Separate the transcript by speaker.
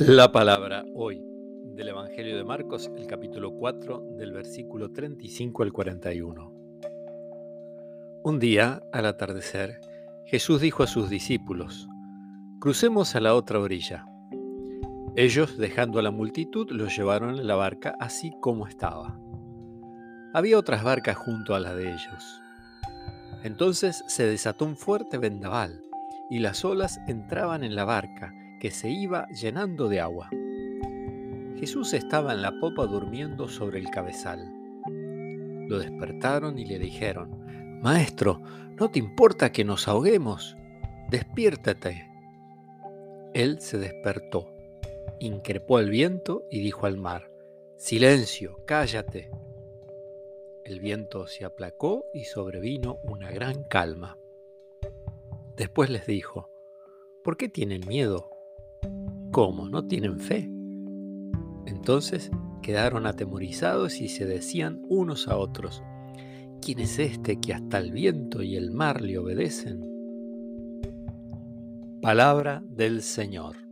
Speaker 1: La palabra hoy del Evangelio de Marcos, el capítulo 4, del versículo 35 al 41. Un día, al atardecer, Jesús dijo a sus discípulos, Crucemos a la otra orilla. Ellos, dejando a la multitud, lo llevaron en la barca así como estaba. Había otras barcas junto a la de ellos. Entonces se desató un fuerte vendaval, y las olas entraban en la barca, que se iba llenando de agua. Jesús estaba en la popa durmiendo sobre el cabezal. Lo despertaron y le dijeron, Maestro, ¿no te importa que nos ahoguemos? Despiértate. Él se despertó, increpó al viento y dijo al mar, Silencio, cállate. El viento se aplacó y sobrevino una gran calma. Después les dijo, ¿por qué tienen miedo? ¿Cómo? ¿No tienen fe? Entonces quedaron atemorizados y se decían unos a otros, ¿quién es este que hasta el viento y el mar le obedecen? Palabra del Señor.